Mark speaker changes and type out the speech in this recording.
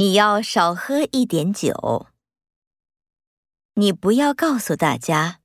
Speaker 1: 你要少喝一点酒。你不要告诉大家